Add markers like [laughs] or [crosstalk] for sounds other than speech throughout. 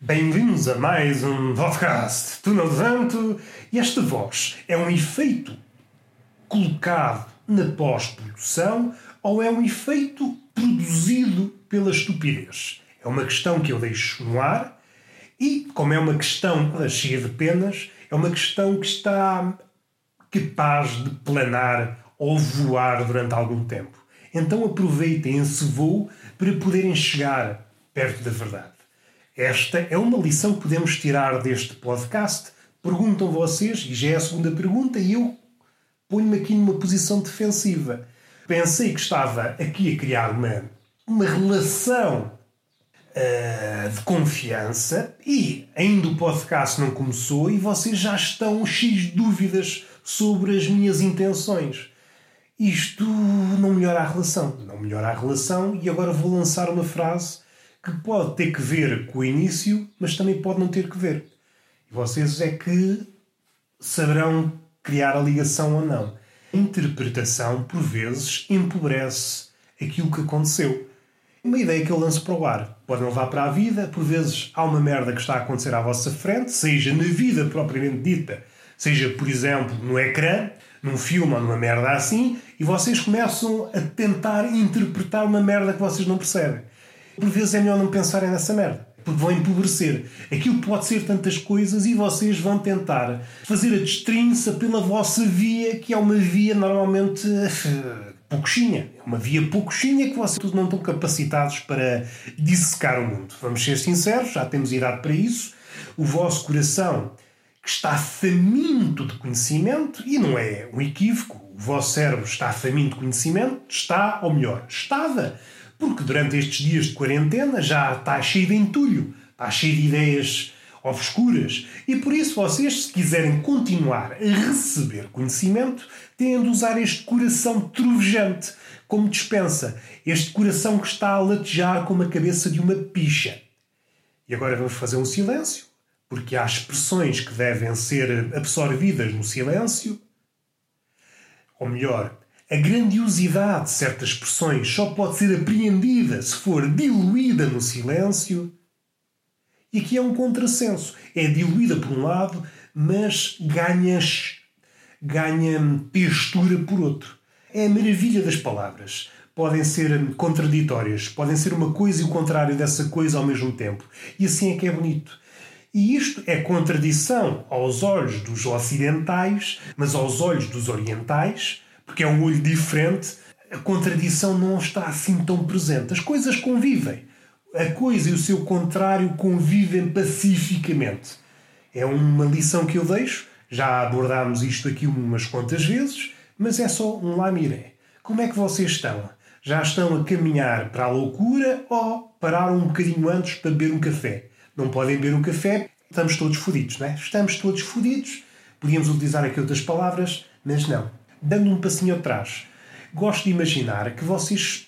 Bem-vindos a mais um podcast Túnel de Vento. Esta voz é um efeito colocado na pós-produção ou é um efeito produzido pela estupidez? É uma questão que eu deixo no ar e, como é uma questão cheia de penas, é uma questão que está capaz de planar ou voar durante algum tempo. Então aproveitem esse voo para poderem chegar perto da verdade. Esta é uma lição que podemos tirar deste podcast. Perguntam vocês, e já é a segunda pergunta, e eu ponho-me aqui numa posição defensiva. Pensei que estava aqui a criar uma, uma relação uh, de confiança e ainda o podcast não começou e vocês já estão cheios de dúvidas sobre as minhas intenções isto não melhora a relação. Não melhora a relação e agora vou lançar uma frase que pode ter que ver com o início, mas também pode não ter que ver. E vocês é que saberão criar a ligação ou não. A interpretação, por vezes, empobrece aquilo que aconteceu. Uma ideia que eu lanço para o ar. Podem levar para a vida, por vezes há uma merda que está a acontecer à vossa frente, seja na vida propriamente dita, seja, por exemplo, no ecrã, num filme ou numa merda assim, e vocês começam a tentar interpretar uma merda que vocês não percebem. Por vezes é melhor não pensarem nessa merda, porque vão empobrecer. Aquilo pode ser tantas coisas e vocês vão tentar fazer a destrinça pela vossa via, que é uma via normalmente uh, pouquinha. É uma via pouquinha que vocês não estão capacitados para dissecar o mundo. Vamos ser sinceros, já temos idade para isso. O vosso coração que está faminto de conhecimento, e não é um equívoco, o vosso cérebro está faminto de conhecimento, está, ou melhor, estava, porque durante estes dias de quarentena já está cheio de entulho, está cheio de ideias obscuras, e por isso vocês, se quiserem continuar a receber conhecimento, têm de usar este coração trovejante como dispensa, este coração que está a latejar como a cabeça de uma picha. E agora vamos fazer um silêncio porque há expressões que devem ser absorvidas no silêncio. Ou melhor, a grandiosidade de certas expressões só pode ser apreendida se for diluída no silêncio. E aqui é um contrassenso. É diluída por um lado, mas ganha, ganha textura por outro. É a maravilha das palavras. Podem ser contraditórias, podem ser uma coisa e o contrário dessa coisa ao mesmo tempo. E assim é que é bonito. E isto é contradição aos olhos dos ocidentais, mas aos olhos dos orientais, porque é um olho diferente, a contradição não está assim tão presente. As coisas convivem. A coisa e o seu contrário convivem pacificamente. É uma lição que eu deixo. Já abordámos isto aqui umas quantas vezes, mas é só um lamiré. Como é que vocês estão? Já estão a caminhar para a loucura ou pararam um bocadinho antes para beber um café? Não podem beber um café, estamos todos fodidos, não é? Estamos todos fodidos. Podíamos utilizar aqui outras palavras, mas não. Dando um passinho atrás, gosto de imaginar que vocês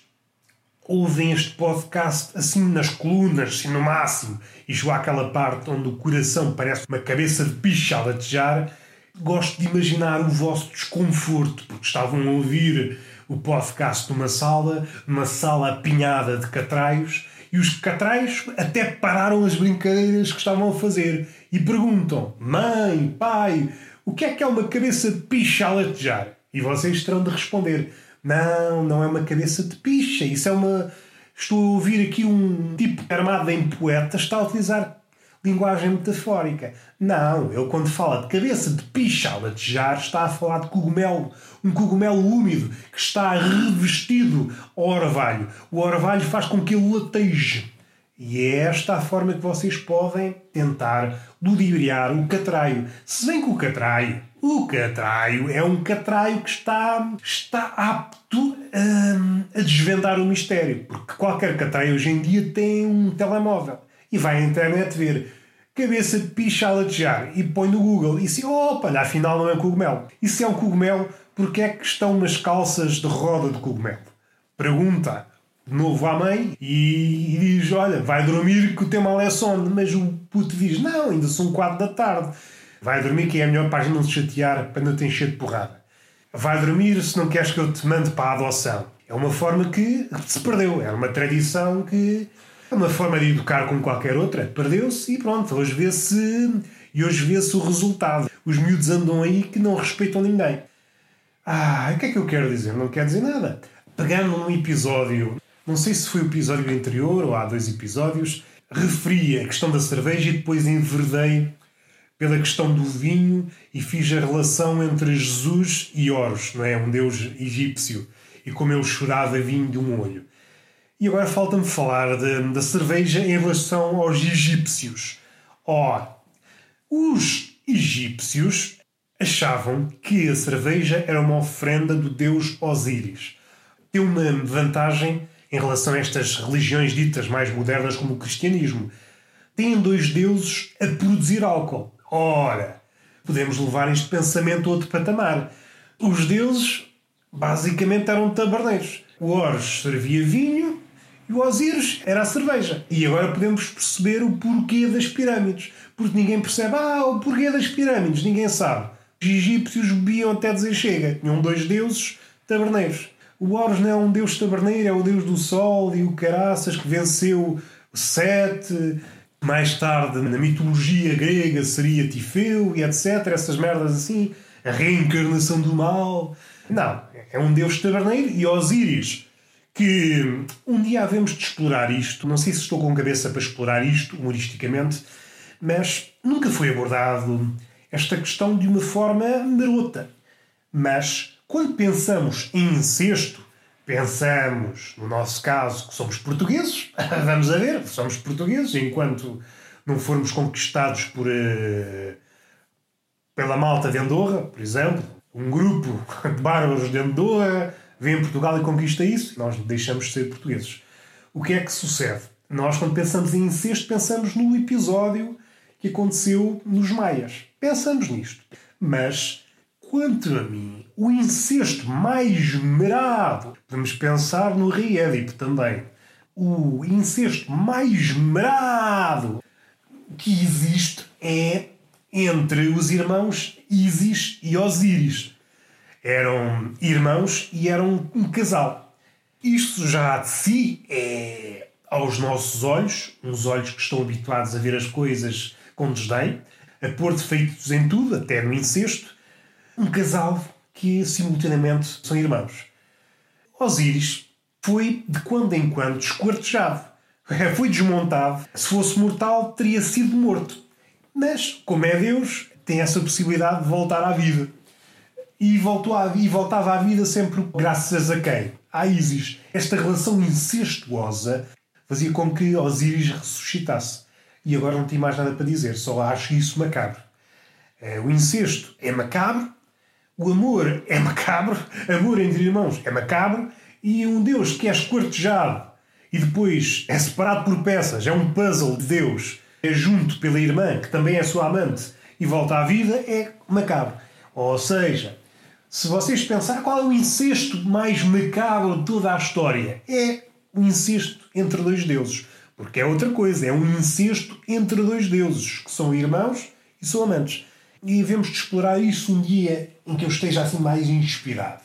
ouvem este podcast assim nas colunas, assim no máximo, e chegou àquela parte onde o coração parece uma cabeça de picha a latejar. Gosto de imaginar o vosso desconforto, porque estavam a ouvir o podcast numa sala, numa sala apinhada de catraios, e os catrais até pararam as brincadeiras que estavam a fazer e perguntam: Mãe, pai, o que é que é uma cabeça de picha a latejar? E vocês terão de responder: Não, não é uma cabeça de picha, isso é uma. Estou a ouvir aqui um tipo armado em poeta, está a utilizar linguagem metafórica. Não, ele quando fala de cabeça de picha a latejar está a falar de cogumelo, um cogumelo úmido que está revestido ao orvalho. O orvalho faz com que ele lateje. E é esta a forma que vocês podem tentar ludibriar o catraio. Se bem que o catraio, o catraio é um catraio que está, está apto a, a desvendar o mistério. Porque qualquer catraio hoje em dia tem um telemóvel e vai à internet ver cabeça de picha a latejar e põe no Google e se, opa, afinal não é um cogumelo. Se é um cogumelo, porque é que estão umas calças de roda de cogumelo? Pergunta de novo à mãe e, e diz: Olha, vai dormir que o teu mal é sono. Mas o puto diz: Não, ainda são quatro da tarde. Vai dormir que é a melhor página não se chatear para não te encher de porrada. Vai dormir se não queres que eu te mande para a adoção. É uma forma que se perdeu. Era uma tradição que. É uma forma de educar como qualquer outra. Perdeu-se e pronto. Hoje vê-se. E hoje vê-se o resultado. Os miúdos andam aí que não respeitam ninguém. Ah, o que é que eu quero dizer? Não quero dizer nada. Pegando num episódio, não sei se foi o episódio anterior ou há dois episódios, referi a questão da cerveja e depois enverdei pela questão do vinho e fiz a relação entre Jesus e Horus, não é? Um deus egípcio, e como ele chorava vinho de um olho. E agora falta-me falar de, da cerveja em relação aos egípcios. Ora, os egípcios achavam que a cerveja era uma ofrenda do deus Osíris. Tem uma vantagem em relação a estas religiões ditas mais modernas como o cristianismo. Têm dois deuses a produzir álcool. Ora, podemos levar este pensamento a outro patamar. Os deuses basicamente eram taberneiros. O Horus servia vinho e o Osíris era a cerveja. E agora podemos perceber o porquê das pirâmides. Porque ninguém percebe, ah, o porquê das pirâmides, ninguém sabe. Os egípcios bebiam até dizer chega. Tinham dois deuses taberneiros. O Horus não é um deus taberneiro, é o deus do sol e o caraças que venceu Sete, mais tarde, na mitologia grega, seria Tifeu e etc. Essas merdas assim. A reencarnação do mal. Não, é um deus taberneiro e Osíris, que um dia havemos de explorar isto. Não sei se estou com cabeça para explorar isto humoristicamente, mas nunca foi abordado esta questão de uma forma marota. Mas quando pensamos em incesto, pensamos, no nosso caso, que somos portugueses, [laughs] vamos a ver, somos portugueses, enquanto não formos conquistados por, uh, pela malta de Andorra, por exemplo, um grupo [laughs] de bárbaros de Andorra vem a Portugal e conquista isso, nós deixamos de ser portugueses. O que é que sucede? Nós, quando pensamos em incesto, pensamos no episódio que aconteceu nos Maias. Pensamos nisto. Mas, quanto a mim, o incesto mais merado, podemos pensar no rei Édipo também, o incesto mais merado que existe é entre os irmãos Isis e Osíris. Eram irmãos e eram um casal. Isto já de si é, aos nossos olhos, uns olhos que estão habituados a ver as coisas com desdém, a pôr defeitos em tudo, até no incesto, um casal que simultaneamente são irmãos. Osíris foi de quando em quando esquartejado [laughs] foi desmontado. Se fosse mortal, teria sido morto. Mas, como é Deus, tem essa possibilidade de voltar à vida. E, voltou à, e voltava à vida sempre graças a quem? A Isis. Esta relação incestuosa fazia com que Osíris ressuscitasse. E agora não tenho mais nada para dizer, só acho isso macabro. Eh, o incesto é macabro, o amor é [laughs] macabro, amor entre irmãos é macabro, e um Deus que é esquartejado e depois é separado por peças, é um puzzle de Deus, é junto pela irmã, que também é sua amante, e volta à vida, é macabro. Ou seja, se vocês pensarem qual é o incesto mais macabro de toda a história, é o incesto entre dois deuses. Porque é outra coisa, é um incesto entre dois deuses, que são irmãos e são amantes. E devemos de explorar isso um dia em que eu esteja assim mais inspirado.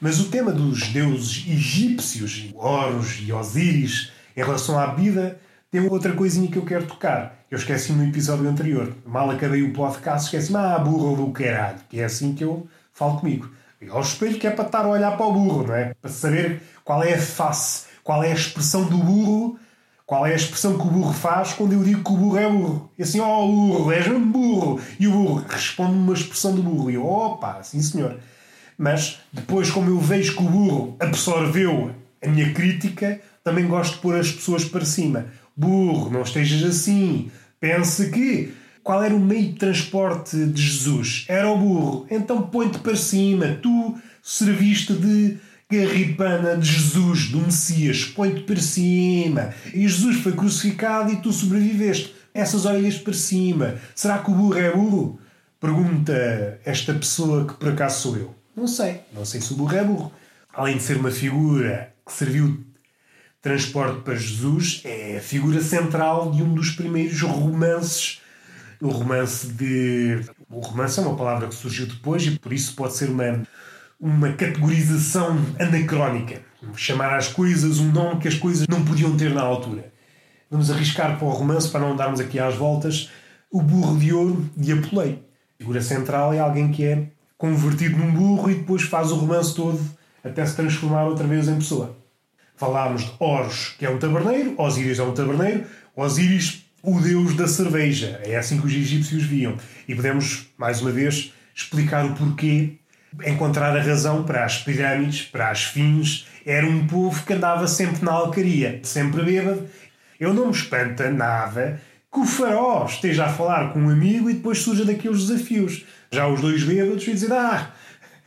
Mas o tema dos deuses egípcios, Horus e Osíris, em relação à vida, tem outra coisinha que eu quero tocar. Eu esqueci no episódio anterior. Mal acabei o podcast, esqueci-me, ah, burro do caralho. Que é assim que eu falo comigo. E ao espelho que é para estar a olhar para o burro, não é? Para saber qual é a face, qual é a expressão do burro, qual é a expressão que o burro faz quando eu digo que o burro é burro. E assim, ó oh, burro, és um burro. E o burro responde uma expressão do burro. E eu, opa, sim senhor. Mas depois, como eu vejo que o burro absorveu a minha crítica, também gosto de pôr as pessoas para cima. Burro, não estejas assim. Pense que. Qual era o meio de transporte de Jesus? Era o burro. Então põe-te para cima. Tu serviste de garripana de Jesus, do Messias. Põe-te para cima. E Jesus foi crucificado e tu sobreviveste. Essas orelhas para cima. Será que o burro é burro? Pergunta esta pessoa que por acaso sou eu. Não sei. Não sei se o burro é burro. Além de ser uma figura que serviu de transporte para Jesus, é a figura central de um dos primeiros romances. O romance de. O romance é uma palavra que surgiu depois e por isso pode ser uma, uma categorização anacrónica. chamar às coisas um nome que as coisas não podiam ter na altura. Vamos arriscar para o romance, para não darmos aqui às voltas, o burro de ouro de Apolei. A figura central é alguém que é convertido num burro e depois faz o romance todo até se transformar outra vez em pessoa. Falámos de Horus, que é um taberneiro, Osíris é um taberneiro, Osíris, o deus da cerveja. É assim que os egípcios viam. E podemos, mais uma vez, explicar o porquê, encontrar a razão para as pirâmides, para as fins. Era um povo que andava sempre na alcaria, sempre bêbado. Eu não me espanta nada que o faraó esteja a falar com um amigo e depois surja daqueles desafios. Já os dois bêbados e dizer, ah,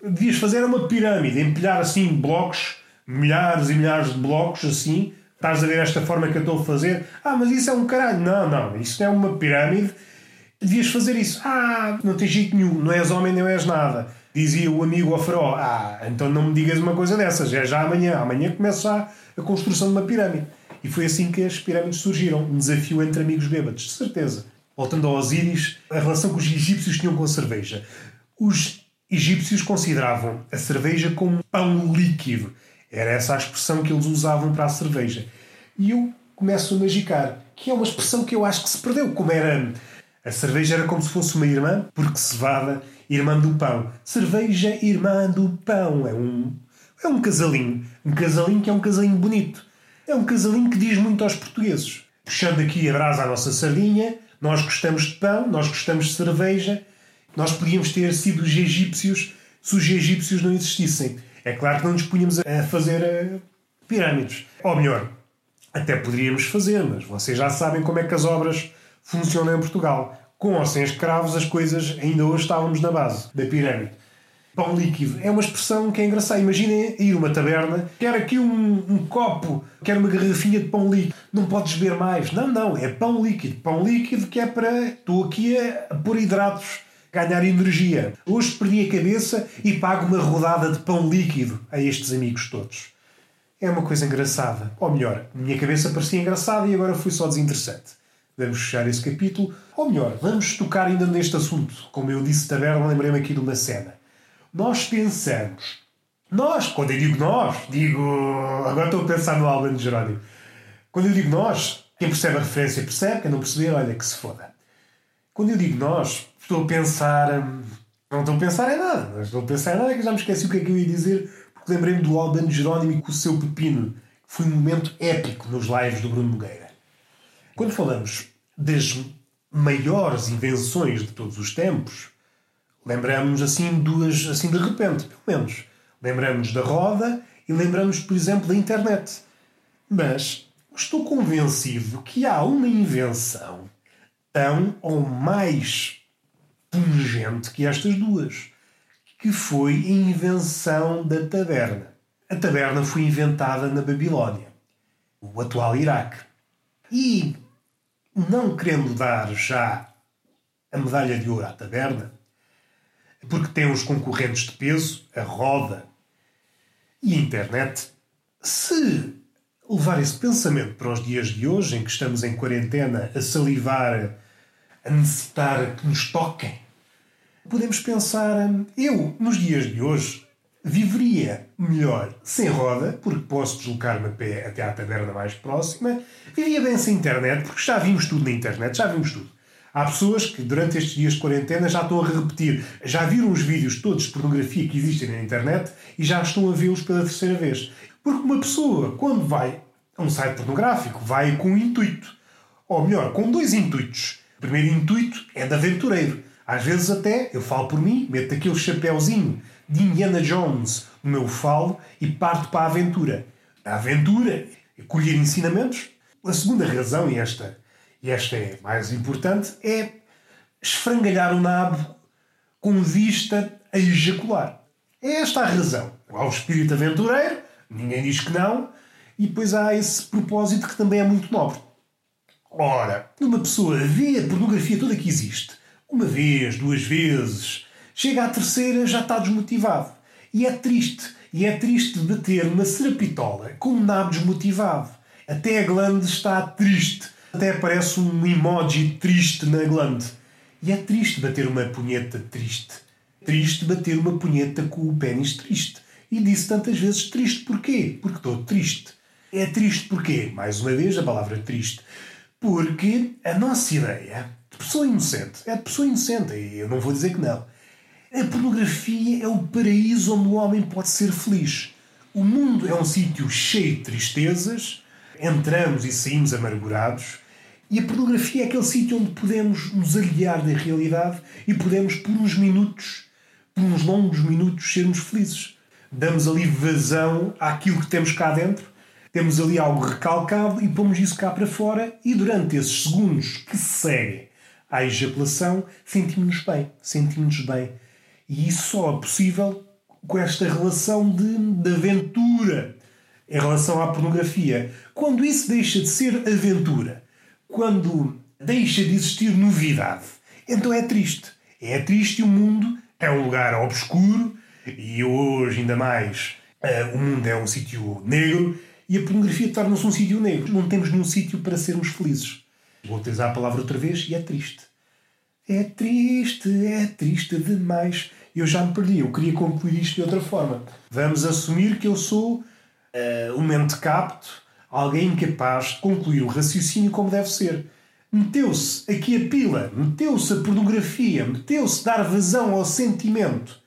devias fazer uma pirâmide, empilhar assim blocos milhares e milhares de blocos assim. Estás a ver esta forma que eu estou a fazer? Ah, mas isso é um caralho. Não, não, isso é uma pirâmide. Devias fazer isso. Ah, não tem jeito nenhum, não és homem, não és nada. Dizia o amigo ao faraó: Ah, então não me digas uma coisa dessas, é já amanhã. Amanhã começa já a construção de uma pirâmide. E foi assim que as pirâmides surgiram um desafio entre amigos bêbados, de certeza. Voltando ao Osíris, a relação que os egípcios tinham com a cerveja. Os egípcios consideravam a cerveja como pão líquido. Era essa a expressão que eles usavam para a cerveja. E eu começo a magicar, que é uma expressão que eu acho que se perdeu, como era. A cerveja era como se fosse uma irmã, porque cevada, irmã do pão. Cerveja, irmã do pão. É um, é um casalinho. Um casalinho que é um casalinho bonito. É um casalinho que diz muito aos portugueses. Puxando aqui a brasa à nossa sardinha, nós gostamos de pão, nós gostamos de cerveja. Nós podíamos ter sido os egípcios se os egípcios não existissem. É claro que não nos punhamos a fazer eh, pirâmides. Ou melhor, até poderíamos fazer, mas vocês já sabem como é que as obras funcionam em Portugal. Com ou sem escravos, as coisas ainda hoje estávamos na base da pirâmide. Pão líquido é uma expressão que é engraçada. Imaginem ir uma taberna, quer aqui um, um, copo, quer uma garrafinha de pão líquido. Não podes beber mais. Não, não, é pão líquido. Pão líquido que é para. Estou aqui a pôr hidratos ganhar energia. Hoje perdi a cabeça e pago uma rodada de pão líquido a estes amigos todos. É uma coisa engraçada. Ou melhor, minha cabeça parecia engraçada e agora fui só desinteressante. Vamos fechar esse capítulo. Ou melhor, vamos tocar ainda neste assunto. Como eu disse taberna, lembrei-me aqui de uma cena. Nós pensamos. Nós, quando eu digo nós, digo. Agora estou a pensar no Albano de Jerónimo. Quando eu digo nós, quem percebe a referência percebe, quem não perceber, olha que se foda. Quando eu digo nós, estou a pensar. Hum, não estou a pensar em nada. Estou a pensar em nada que já me esqueci o que é que eu ia dizer, porque lembrei-me do Albano Jerónimo com o seu pepino, que foi um momento épico nos lives do Bruno Nogueira. Quando falamos das maiores invenções de todos os tempos, lembramos assim duas, assim de repente, pelo menos. Lembramos da roda e lembramos, por exemplo, da internet. Mas estou convencido que há uma invenção tão ou mais pungente que estas duas, que foi a invenção da taberna. A taberna foi inventada na Babilónia, o atual Iraque. E, não querendo dar já a medalha de ouro à taberna, porque tem os concorrentes de peso, a roda e a internet, se levar esse pensamento para os dias de hoje, em que estamos em quarentena a salivar a necessitar que nos toquem. Podemos pensar, eu, nos dias de hoje, viveria melhor sem roda, porque posso deslocar-me a pé até à taberna mais próxima, vivia bem sem internet, porque já vimos tudo na internet, já vimos tudo. Há pessoas que durante estes dias de quarentena já estão a repetir, já viram os vídeos todos de pornografia que existem na internet e já estão a vê-los pela terceira vez. Porque uma pessoa, quando vai a um site pornográfico, vai com um intuito. Ou melhor, com dois intuitos. O primeiro intuito é de aventureiro. Às vezes até, eu falo por mim, meto aquele chapéuzinho de Indiana Jones no meu falo e parto para a aventura. A aventura é colher ensinamentos. A segunda razão, e esta, e esta é mais importante, é esfrangalhar o nabo com vista a ejacular. É esta a razão. Há o espírito aventureiro, ninguém diz que não, e depois há esse propósito que também é muito nobre. Ora, uma pessoa vê a pornografia toda que existe, uma vez, duas vezes, chega à terceira já está desmotivado. E é triste. E é triste bater uma serapitola com um nabo desmotivado. Até a glande está triste. Até aparece um emoji triste na glande. E é triste bater uma punheta triste. Triste bater uma punheta com o pênis triste. E disse tantas vezes triste. Porquê? Porque estou É triste porquê? Mais uma vez, a palavra triste. Porque a nossa ideia de pessoa inocente é de pessoa inocente, e eu não vou dizer que não. A pornografia é o paraíso onde o homem pode ser feliz. O mundo é um sítio cheio de tristezas, entramos e saímos amargurados, e a pornografia é aquele sítio onde podemos nos aliar da realidade e podemos, por uns minutos, por uns longos minutos, sermos felizes. Damos ali vazão àquilo que temos cá dentro, temos ali algo recalcado e pomos isso cá para fora, e durante esses segundos que seguem à ejaculação, sentimos-nos bem. Sentimos-nos bem. E isso só é possível com esta relação de, de aventura em relação à pornografia. Quando isso deixa de ser aventura, quando deixa de existir novidade, então é triste. É triste o mundo é um lugar obscuro e hoje ainda mais uh, o mundo é um sítio negro e a pornografia torna-se um sítio negro. Não temos nenhum sítio para sermos felizes. Vou utilizar a palavra outra vez e é triste. É triste, é triste demais. Eu já me perdi, eu queria concluir isto de outra forma. Vamos assumir que eu sou uh, um mente capto, alguém incapaz de concluir o raciocínio como deve ser. Meteu-se aqui a pila, meteu-se a pornografia, meteu-se dar vazão ao sentimento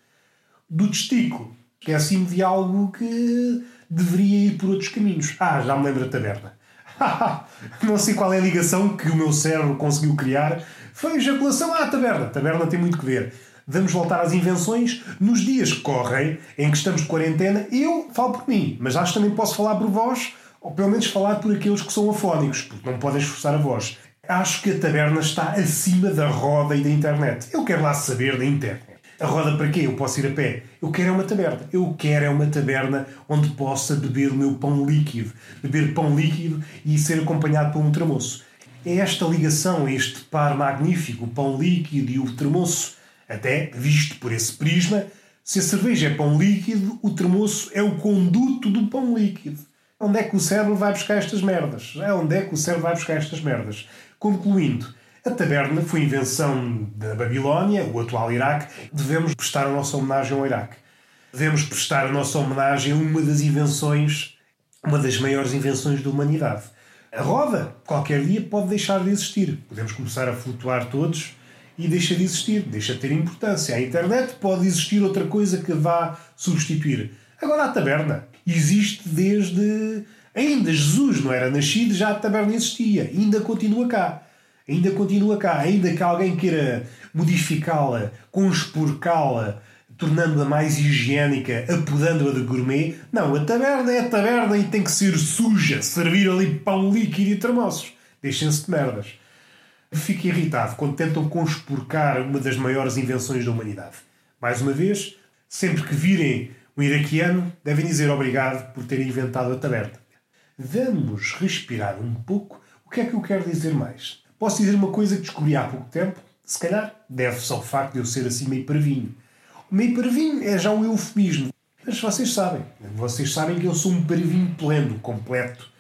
do testículo. Esqueci-me de algo que deveria ir por outros caminhos. Ah, já me lembro da taberna. [laughs] não sei qual é a ligação que o meu cérebro conseguiu criar. Foi ejaculação à taberna. A taberna tem muito que ver. Vamos voltar às invenções. Nos dias que correm, em que estamos de quarentena, eu falo por mim, mas acho que também posso falar por vós, ou pelo menos falar por aqueles que são afónicos, porque não podem esforçar a voz. Acho que a taberna está acima da roda e da internet. Eu quero lá saber da internet. A roda para quê? Eu posso ir a pé. Eu quero é uma taberna. Eu quero é uma taberna onde possa beber o meu pão líquido. Beber pão líquido e ser acompanhado por um termoço. É esta ligação, este par magnífico, o pão líquido e o termoço, até visto por esse prisma, se a cerveja é pão líquido, o termoço é o conduto do pão líquido. Onde é que o cérebro vai buscar estas merdas? Onde é que o cérebro vai buscar estas merdas? Concluindo, a taberna foi invenção da Babilónia, o atual Iraque. Devemos prestar a nossa homenagem ao Iraque. Devemos prestar a nossa homenagem a uma das invenções, uma das maiores invenções da humanidade. A roda, qualquer dia, pode deixar de existir. Podemos começar a flutuar todos e deixa de existir, deixa de ter importância. A internet pode existir outra coisa que vá substituir. Agora a taberna existe desde. Ainda Jesus não era nascido, já a taberna existia, ainda continua cá ainda continua cá, ainda que alguém queira modificá-la, conspurcá-la, tornando-a mais higiênica, apodando-a de gourmet. Não, a taberna é a taberna e tem que ser suja, servir ali pão líquido e termossos. Deixem-se de merdas. Fico irritado quando tentam conspurcar uma das maiores invenções da humanidade. Mais uma vez, sempre que virem um iraquiano, devem dizer obrigado por terem inventado a taberna. Vamos respirar um pouco. O que é que eu quero dizer mais? Posso dizer uma coisa que descobri há pouco tempo? Se calhar deve-se ao facto de eu ser assim meio parvinho. O meio parvinho é já um eufemismo. Mas vocês sabem. Vocês sabem que eu sou um parvinho pleno, completo.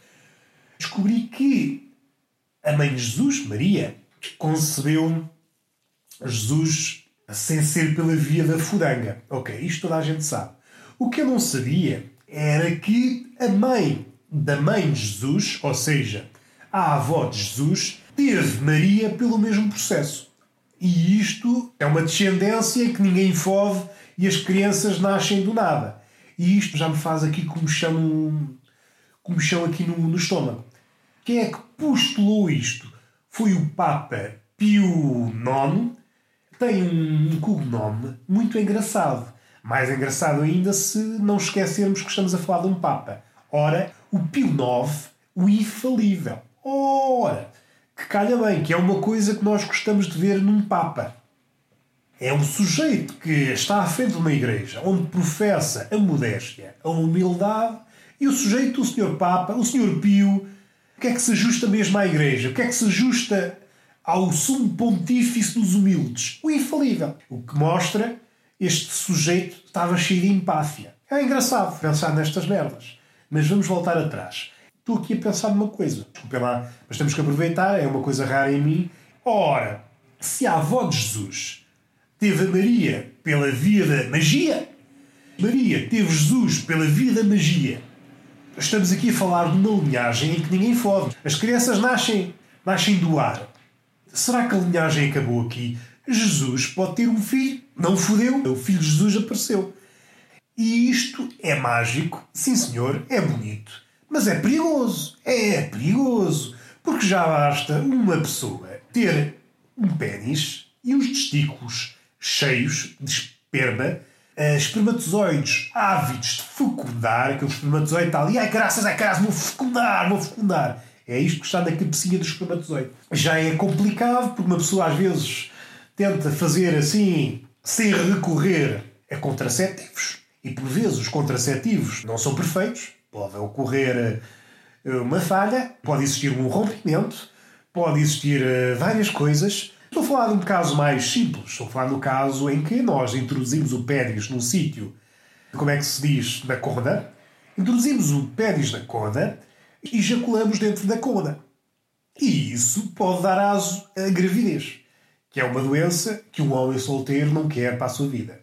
Descobri que a mãe Jesus, Maria, concebeu Jesus sem ser pela via da furanga. Ok, isto toda a gente sabe. O que eu não sabia era que a mãe da mãe de Jesus, ou seja, a avó de Jesus, teve Maria pelo mesmo processo. E isto é uma descendência que ninguém fode e as crianças nascem do nada. E isto já me faz aqui como chão aqui no, no estômago. Quem é que postulou isto? Foi o Papa Pio IX. Tem um cognome muito engraçado. Mais engraçado ainda se não esquecermos que estamos a falar de um Papa. Ora, o Pio IX, o infalível. Ora, que calha bem, que é uma coisa que nós gostamos de ver num Papa. É um sujeito que está à frente de uma igreja onde professa a modéstia, a humildade, e o sujeito, o senhor Papa, o senhor Pio, o que é que se ajusta mesmo à igreja? O que é que se ajusta ao sumo pontífice dos humildes? O infalível. O que mostra este sujeito estava cheio de empáfia. É engraçado pensar nestas merdas. Mas vamos voltar atrás estou aqui a pensar numa coisa. Desculpem lá, mas temos que aproveitar, é uma coisa rara em mim. Ora, se a avó de Jesus teve a Maria pela via da magia, Maria teve Jesus pela via da magia, estamos aqui a falar de uma linhagem em que ninguém fode. As crianças nascem, nascem do ar. Será que a linhagem acabou aqui? Jesus pode ter um filho, não fodeu, o filho de Jesus apareceu. E isto é mágico, sim senhor, é bonito. Mas é perigoso, é perigoso. Porque já basta uma pessoa ter um pênis e os testículos cheios de esperma, uh, espermatozoides ávidos de fecundar, aquele espermatozoide está ali, ai graças, ai graças, vou fecundar, vou fecundar. É isto que está na cabecinha do espermatozoide. Já é complicado, porque uma pessoa às vezes tenta fazer assim, sem recorrer a contraceptivos. E por vezes os contraceptivos não são perfeitos, pode ocorrer eh, uma falha, pode existir um rompimento, pode existir eh, várias coisas. Estou a falar de um caso mais simples. Estou a falar do caso em que nós introduzimos o pênis num sítio, como é que se diz, na coda. Introduzimos o pênis na coda e ejaculamos dentro da coda. E isso pode dar aso à gravidez, que é uma doença que um homem solteiro não quer para a sua vida.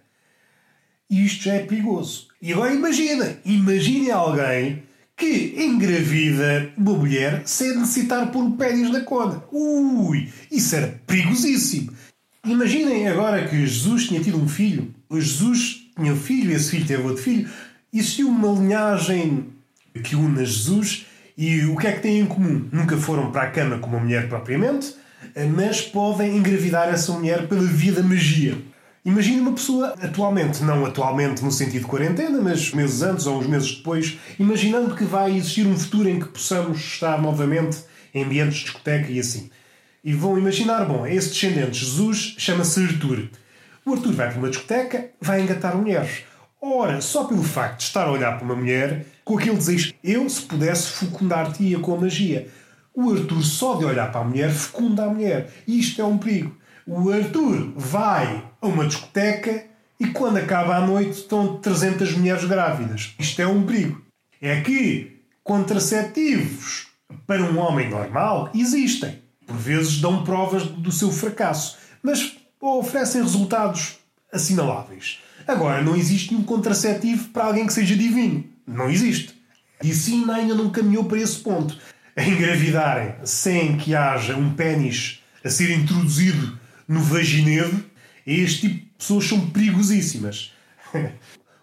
E isto já é perigoso. E agora imagina, imagine alguém que engravida uma mulher sem necessitar pôr o pênis na coda. Ui, isso era perigosíssimo. Imaginem agora que Jesus tinha tido um filho. Jesus tinha um filho, esse filho teve outro filho. Existiu uma linhagem que une Jesus e o que é que têm em comum? Nunca foram para a cama com uma mulher propriamente, mas podem engravidar essa mulher pela via da magia. Imagine uma pessoa atualmente, não atualmente no sentido de quarentena, mas meses antes ou uns meses depois, imaginando que vai existir um futuro em que possamos estar novamente em ambientes de discoteca e assim. E vão imaginar, bom, esse descendente de Jesus chama-se Arthur. O Arthur vai para uma discoteca, vai engatar mulheres. Ora, só pelo facto de estar a olhar para uma mulher, com aquele desejo, eu, se pudesse, fecundar-te-ia com a magia. O Arthur, só de olhar para a mulher, fecunda a mulher. Isto é um perigo. O Arthur vai a uma discoteca e quando acaba a noite estão 300 mulheres grávidas. Isto é um perigo. É que contraceptivos para um homem normal existem. Por vezes dão provas do seu fracasso, mas oferecem resultados assinaláveis. Agora, não existe nenhum contraceptivo para alguém que seja divino. Não existe. E sim, ainda não caminhou para esse ponto. A engravidarem sem que haja um pênis a ser introduzido no vaginedo, este tipo de pessoas são perigosíssimas.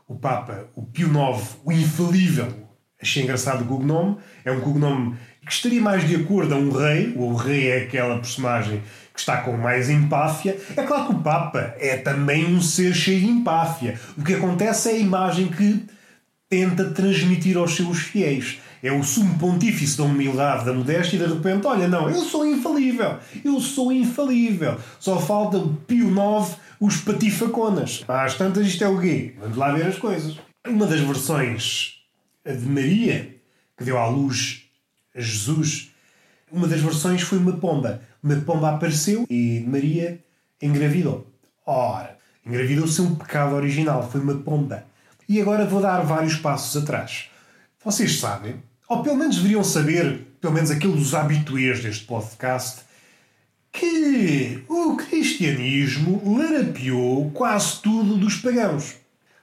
o Papa, o Pio IX, o infalível, achei engraçado o cognome, é um cognome que estaria mais de acordo a um rei, o rei é aquela personagem que está com mais empáfia. É claro que o Papa é também um ser cheio de empáfia. O que acontece é a imagem que tenta transmitir aos seus fiéis é o sumo pontífice da humildade, da modéstia, e de repente, olha, não, eu sou infalível, eu sou infalível. Só falta Pio IX, os patifaconas. Às tantas, isto é o quê? Vamos lá ver as coisas. Uma das versões de Maria, que deu à luz a Jesus, uma das versões foi uma pomba. Uma pomba apareceu e Maria engravidou. Ora, engravidou sem um pecado original, foi uma pomba. E agora vou dar vários passos atrás. Vocês sabem ou pelo menos deveriam saber, pelo menos aqueles habituês deste podcast, que o cristianismo larapiou quase tudo dos pagãos.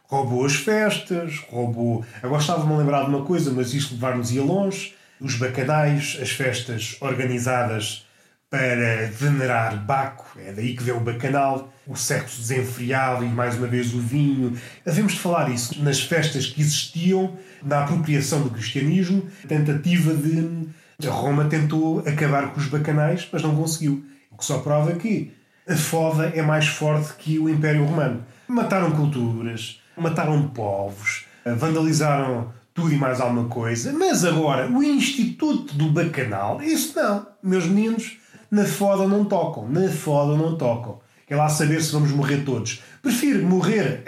Roubou as festas, roubou. Agora estava-me a lembrar de uma coisa, mas isto levar-nos-ia longe. Os bacanais, as festas organizadas para venerar Baco, é daí que vem o bacanal, o sexo desenfreado e mais uma vez o vinho. Havemos de falar isso nas festas que existiam da apropriação do cristianismo, tentativa de. Roma tentou acabar com os bacanais, mas não conseguiu. O que só prova que a foda é mais forte que o Império Romano. Mataram culturas, mataram povos, vandalizaram tudo e mais alguma coisa, mas agora o Instituto do Bacanal, isso não. Meus meninos, na foda não tocam, na foda não tocam. Quer lá saber se vamos morrer todos. Prefiro morrer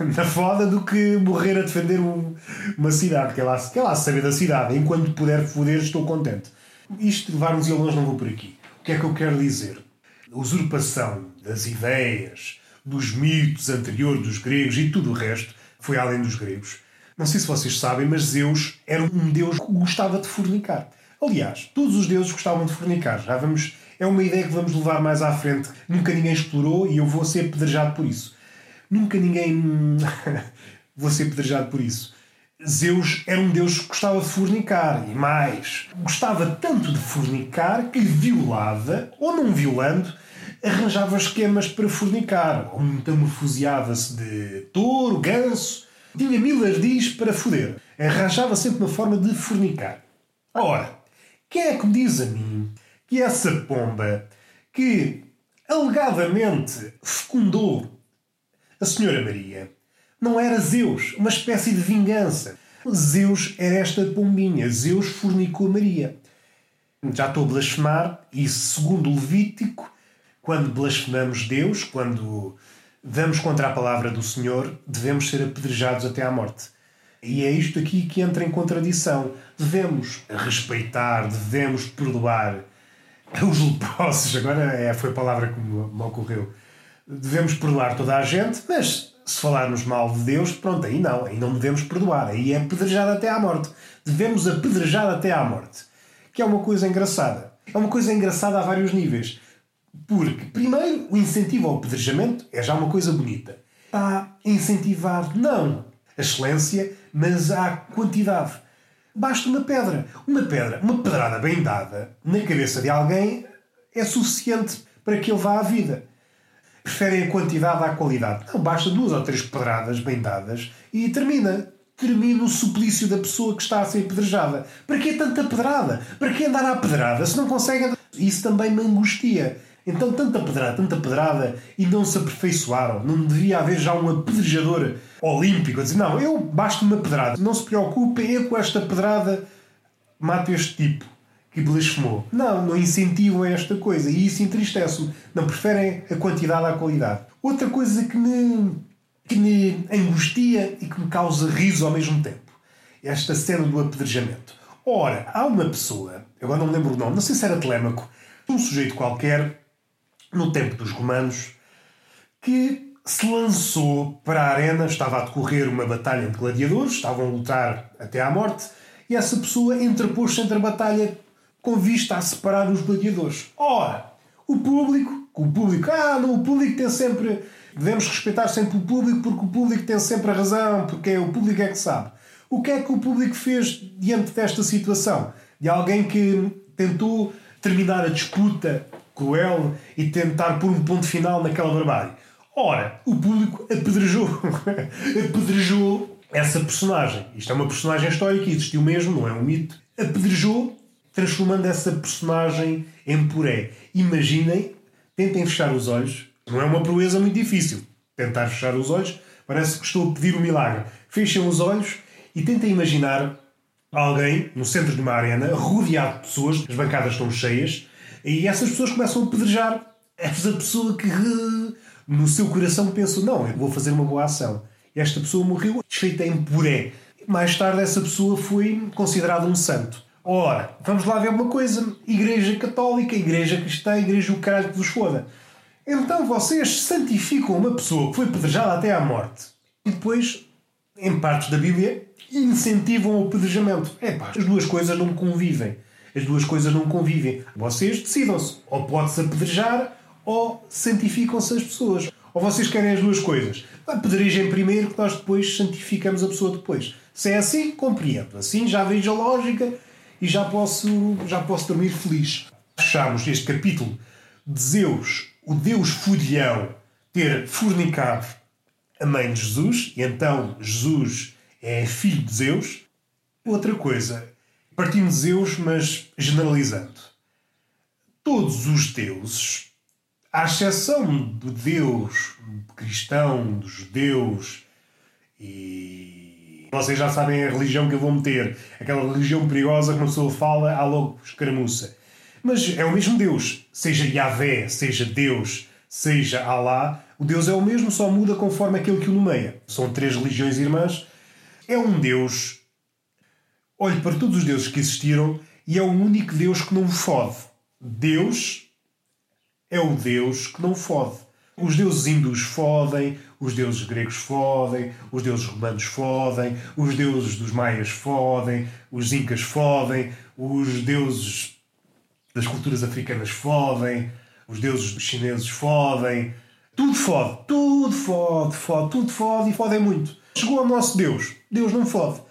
na foda do que morrer a defender um, uma cidade. Quer lá, quer lá saber da cidade. Enquanto puder foder, estou contente. Isto levar-nos longe não vou por aqui. O que é que eu quero dizer? A usurpação das ideias, dos mitos anteriores dos gregos e tudo o resto foi além dos gregos. Não sei se vocês sabem, mas Zeus era um deus que gostava de fornicar. Aliás, todos os deuses gostavam de fornicar. Já vamos. É uma ideia que vamos levar mais à frente. Nunca ninguém explorou e eu vou ser apedrejado por isso. Nunca ninguém. [laughs] vou ser apedrejado por isso. Zeus era um deus que gostava de fornicar e mais, gostava tanto de fornicar que violava, ou não violando, arranjava esquemas para fornicar, ou metamorfoseava-se de touro, ganso, tinha mil ardis para foder. Arranjava sempre uma forma de fornicar. Ora, quem é que me diz a mim que essa pomba que alegadamente fecundou a Senhora Maria não era Zeus, uma espécie de vingança. Zeus era esta pombinha. Zeus fornicou Maria. Já estou a blasfemar, e segundo o Levítico, quando blasfemamos Deus, quando vamos contra a palavra do Senhor, devemos ser apedrejados até à morte. E é isto aqui que entra em contradição. Devemos respeitar, devemos perdoar [laughs] os leprosos. Agora é, foi a palavra que me ocorreu. Devemos perdoar toda a gente, mas se falarmos mal de Deus, pronto, aí não, aí não devemos perdoar, aí é apedrejado até à morte. Devemos apedrejar até à morte. Que é uma coisa engraçada. É uma coisa engraçada a vários níveis. Porque, primeiro, o incentivo ao apedrejamento é já uma coisa bonita. Está a incentivar, não a excelência, mas a quantidade. Basta uma pedra. Uma pedra, uma pedrada bem dada na cabeça de alguém é suficiente para que ele vá à vida preferem a quantidade à qualidade. Não, basta duas ou três pedradas bem dadas e termina. Termina o suplício da pessoa que está a ser apedrejada. Para que tanta pedrada? Para que andar à pedrada se não consegue? Isso também me angustia. Então, tanta pedrada, tanta pedrada e não se aperfeiçoaram. Não devia haver já um apedrejador olímpico a dizer: Não, eu basto uma pedrada. Não se preocupem, eu com esta pedrada mato este tipo que blasfemou. Não, não incentivam esta coisa e isso entristece-me. Não preferem a quantidade à qualidade. Outra coisa que me, que me angustia e que me causa riso ao mesmo tempo. Esta cena do apedrejamento. Ora, há uma pessoa, agora não me lembro o nome, não sei se era Telêmaco, um sujeito qualquer, no tempo dos romanos, que se lançou para a arena, estava a decorrer uma batalha de gladiadores, estavam a lutar até à morte, e essa pessoa interpôs-se entre a batalha com vista a separar os gladiadores. Ora, o público, o público, ah, não, o público tem sempre. Devemos respeitar sempre o público porque o público tem sempre a razão, porque é o público é que sabe. O que é que o público fez diante desta situação? De alguém que tentou terminar a disputa cruel e tentar pôr um ponto final naquela barbárie. Ora, o público apedrejou, [laughs] apedrejou essa personagem. Isto é uma personagem histórica, existiu mesmo, não é um mito. Apedrejou transformando essa personagem em puré. Imaginem, tentem fechar os olhos. Não é uma proeza muito difícil. Tentar fechar os olhos parece que estou a pedir um milagre. Fechem os olhos e tentem imaginar alguém no centro de uma arena, rodeado de pessoas, as bancadas estão cheias, e essas pessoas começam a pedrejar essa pessoa que no seu coração pensou: não, eu vou fazer uma boa ação. Esta pessoa morreu desfeita em puré. Mais tarde, essa pessoa foi considerada um santo. Ora, vamos lá ver uma coisa: Igreja Católica, Igreja Cristã, Igreja o caralho que vos foda. Então vocês santificam uma pessoa que foi pedrejada até à morte e depois, em partes da Bíblia, incentivam o pedrejamento. É pá, as duas coisas não convivem. As duas coisas não convivem. Vocês decidam-se. Ou pode-se apedrejar ou santificam-se as pessoas. Ou vocês querem as duas coisas. Apedrejem primeiro que nós depois santificamos a pessoa depois. Se é assim, compreendo. Assim já vejo a lógica e já posso, já posso dormir feliz. Fechamos este capítulo de Zeus, o Deus furião, ter fornicado a mãe de Jesus, e então Jesus é filho de Zeus. Outra coisa, partindo de Zeus, mas generalizando. Todos os deuses, à exceção do Deus cristão, dos judeus e vocês já sabem a religião que eu vou meter. Aquela religião perigosa que uma pessoa fala, há logo escaramuça. Mas é o mesmo Deus. Seja Yahvé, seja Deus, seja Alá, o Deus é o mesmo, só muda conforme aquele que o nomeia. São três religiões irmãs. É um Deus. Olhe para todos os deuses que existiram e é o único Deus que não fode. Deus é o Deus que não fode. Os deuses hindus fodem, os deuses gregos fodem, os deuses romanos fodem, os deuses dos maias fodem, os incas fodem, os deuses das culturas africanas fodem, os deuses dos chineses fodem. Tudo fode, tudo fode, fode, tudo fode e fodem muito. Chegou ao nosso Deus. Deus não fode.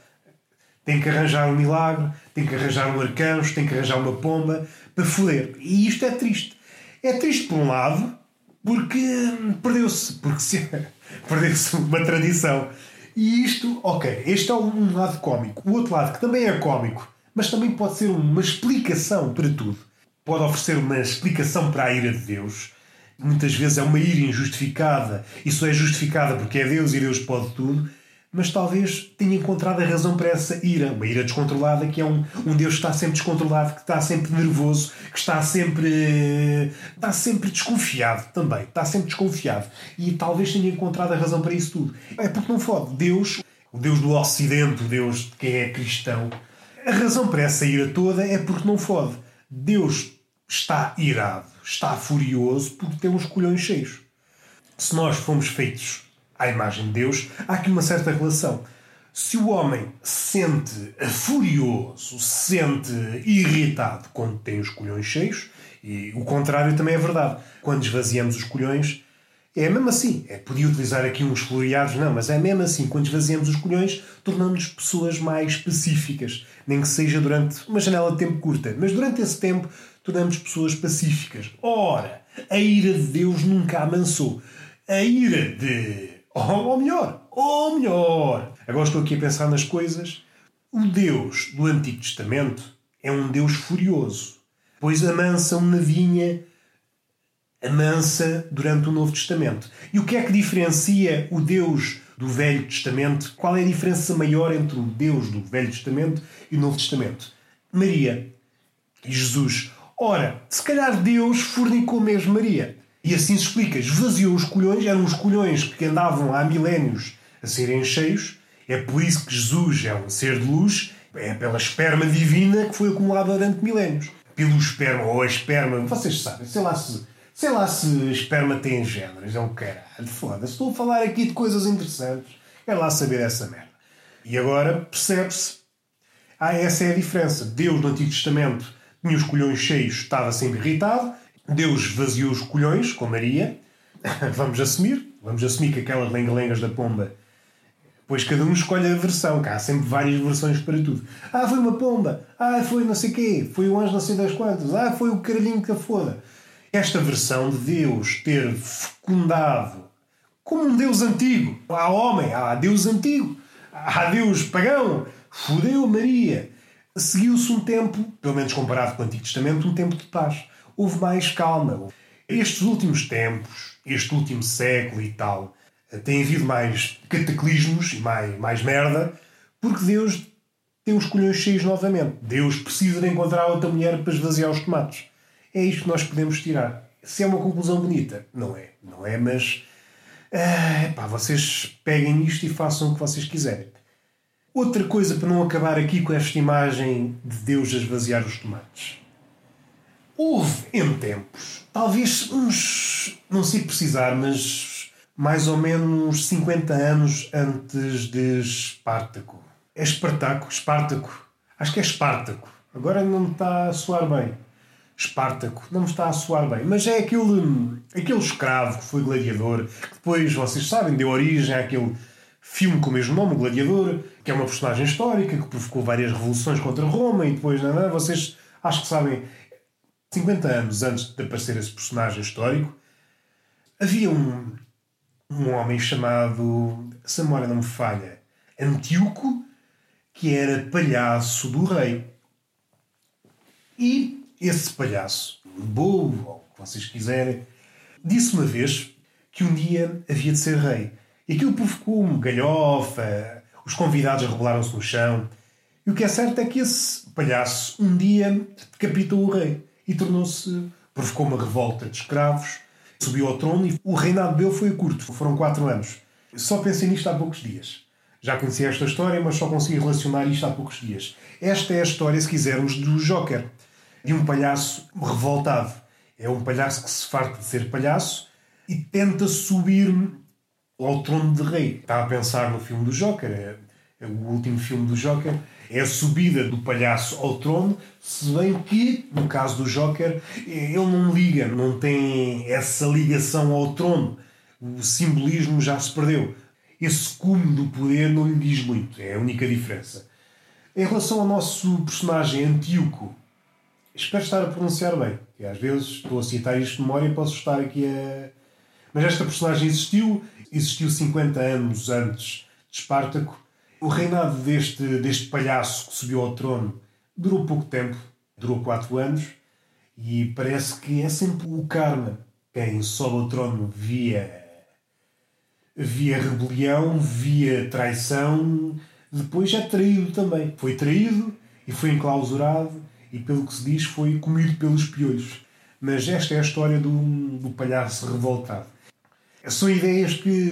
Tem que arranjar um milagre, tem que arranjar um arcanjo, tem que arranjar uma pomba para foder. E isto é triste. É triste por um lado, porque perdeu-se, porque se... [laughs] perdeu-se uma tradição. E isto, ok, este é um lado cómico. O outro lado, que também é cómico, mas também pode ser uma explicação para tudo. Pode oferecer uma explicação para a ira de Deus. Muitas vezes é uma ira injustificada. Isso é justificada porque é Deus e Deus pode tudo mas talvez tenha encontrado a razão para essa ira, uma ira descontrolada, que é um, um Deus que está sempre descontrolado, que está sempre nervoso, que está sempre. está sempre desconfiado também, está sempre desconfiado. E talvez tenha encontrado a razão para isso tudo. É porque não fode. Deus, o Deus do Ocidente, o Deus de quem é cristão, a razão para essa ira toda é porque não fode. Deus está irado, está furioso porque tem uns colhões cheios. Se nós fomos feitos à imagem de Deus, há aqui uma certa relação. Se o homem se sente furioso, se sente irritado quando tem os colhões cheios, e o contrário também é verdade. Quando esvaziamos os colhões, é mesmo assim. É, podia utilizar aqui uns floreados, não, mas é mesmo assim. Quando esvaziamos os colhões, tornamos-nos pessoas mais específicas. Nem que seja durante uma janela de tempo curta, mas durante esse tempo tornamos pessoas pacíficas. Ora, a ira de Deus nunca amansou. A ira de ou melhor, ou melhor. Agora estou aqui a pensar nas coisas. O Deus do Antigo Testamento é um Deus furioso, pois amansa uma vinha, amansa durante o Novo Testamento. E o que é que diferencia o Deus do Velho Testamento? Qual é a diferença maior entre o Deus do Velho Testamento e o Novo Testamento? Maria e Jesus. Ora, se calhar Deus fornicou mesmo Maria. E assim se explica. Esvaziou os colhões, eram os colhões que andavam há milénios a serem cheios. É por isso que Jesus é um ser de luz, é pela esperma divina que foi acumulada durante milénios. Pelo esperma ou a esperma, vocês sabem, sei lá se, sei lá se esperma tem géneros, é um caralho, foda-se. Estou a falar aqui de coisas interessantes, é lá saber essa merda. E agora percebe-se, ah, essa é a diferença. Deus no Antigo Testamento tinha os colhões cheios, estava sempre irritado, Deus vaziou os colhões com Maria. [laughs] vamos assumir. Vamos assumir que aquelas lenga-lengas da pomba. Pois cada um escolhe a versão. Cá há sempre várias versões para tudo. Ah, foi uma pomba. Ah, foi não sei quê. Foi o anjo não sei das quantas. Ah, foi o caralhinho que a foda. Esta versão de Deus ter fecundado como um Deus antigo. Há homem, há Deus antigo. Há Deus pagão. Fudeu Maria. Seguiu-se um tempo, pelo menos comparado com o Antigo Testamento, um tempo de paz houve mais calma. Estes últimos tempos, este último século e tal, tem havido mais cataclismos e mais, mais merda, porque Deus tem os colhões cheios novamente. Deus precisa de encontrar outra mulher para esvaziar os tomates. É isto que nós podemos tirar. Se é uma conclusão bonita, não é. Não é, mas. Ah, pá, vocês peguem isto e façam o que vocês quiserem. Outra coisa para não acabar aqui com esta imagem de Deus a esvaziar os tomates. Houve em tempos, talvez uns, não sei precisar, mas mais ou menos 50 anos antes de Espartaco. É Espartaco? Espartaco? Acho que é Espartaco. Agora não me está a soar bem. Espartaco, não me está a soar bem, mas é aquele, aquele escravo que foi gladiador, que depois, vocês sabem, deu origem àquele filme com o mesmo nome, Gladiador, que é uma personagem histórica que provocou várias revoluções contra Roma e depois, não, não, vocês acho que sabem 50 anos antes de aparecer esse personagem histórico, havia um, um homem chamado, se a memória não me falha, Antíoco, que era palhaço do rei. E esse palhaço, bobo, ou o que vocês quiserem, disse uma vez que um dia havia de ser rei. E aquilo provocou uma galhofa, os convidados rebelaram-se no chão. E o que é certo é que esse palhaço um dia decapitou o rei e tornou-se. provocou uma revolta de escravos, subiu ao trono e o reinado dele foi curto, foram quatro anos. Só pensei nisto há poucos dias. Já conhecia esta história, mas só consegui relacionar isto há poucos dias. Esta é a história, se quisermos, do Joker, de um palhaço revoltado. É um palhaço que se farta de ser palhaço e tenta subir ao trono de rei. Está a pensar no filme do Joker, é, é o último filme do Joker é a subida do palhaço ao trono, se bem que, no caso do Joker, ele não liga, não tem essa ligação ao trono. O simbolismo já se perdeu. Esse cume do poder não lhe diz muito, é a única diferença. Em relação ao nosso personagem Antíoco, espero estar a pronunciar bem, que às vezes estou a citar isto de memória e posso estar aqui a. Mas esta personagem existiu, existiu 50 anos antes de Espartaco. O reinado deste, deste palhaço que subiu ao trono durou pouco tempo, durou 4 anos, e parece que é sempre o karma. Quem sobe ao trono via, via rebelião, via traição, depois é traído também. Foi traído e foi enclausurado e, pelo que se diz, foi comido pelos piolhos. Mas esta é a história do, do palhaço revoltado. São ideias que,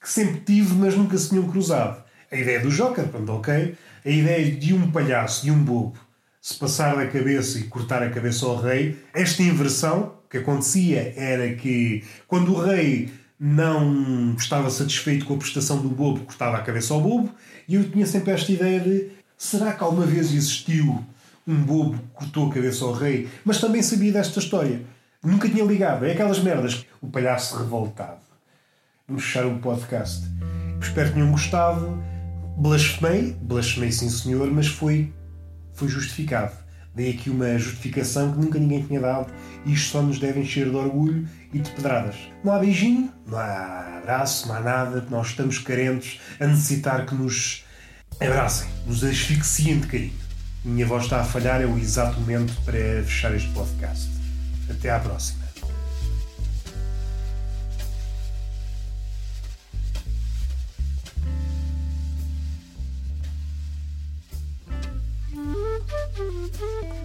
que sempre tive, mas nunca se tinham cruzado. A ideia do Joker, pronto, ok. A ideia de um palhaço, de um bobo, se passar da cabeça e cortar a cabeça ao rei. Esta inversão que acontecia era que, quando o rei não estava satisfeito com a prestação do bobo, cortava a cabeça ao bobo, e eu tinha sempre esta ideia de será que alguma vez existiu um bobo que cortou a cabeça ao rei? Mas também sabia desta história. Nunca tinha ligado. É aquelas merdas. O palhaço revoltado. Vamos fechar o podcast. Espero que tenham gostado. Blasfemei, blasfemei sim senhor, mas foi, foi justificado. Dei aqui uma justificação que nunca ninguém tinha dado e isto só nos deve encher de orgulho e de pedradas. Não há beijinho, não há abraço, não há nada, nós estamos carentes a necessitar que nos abracem, nos asfixiem de carinho. Minha voz está a falhar, é o exato momento para fechar este podcast. Até à próxima. Mm-hmm.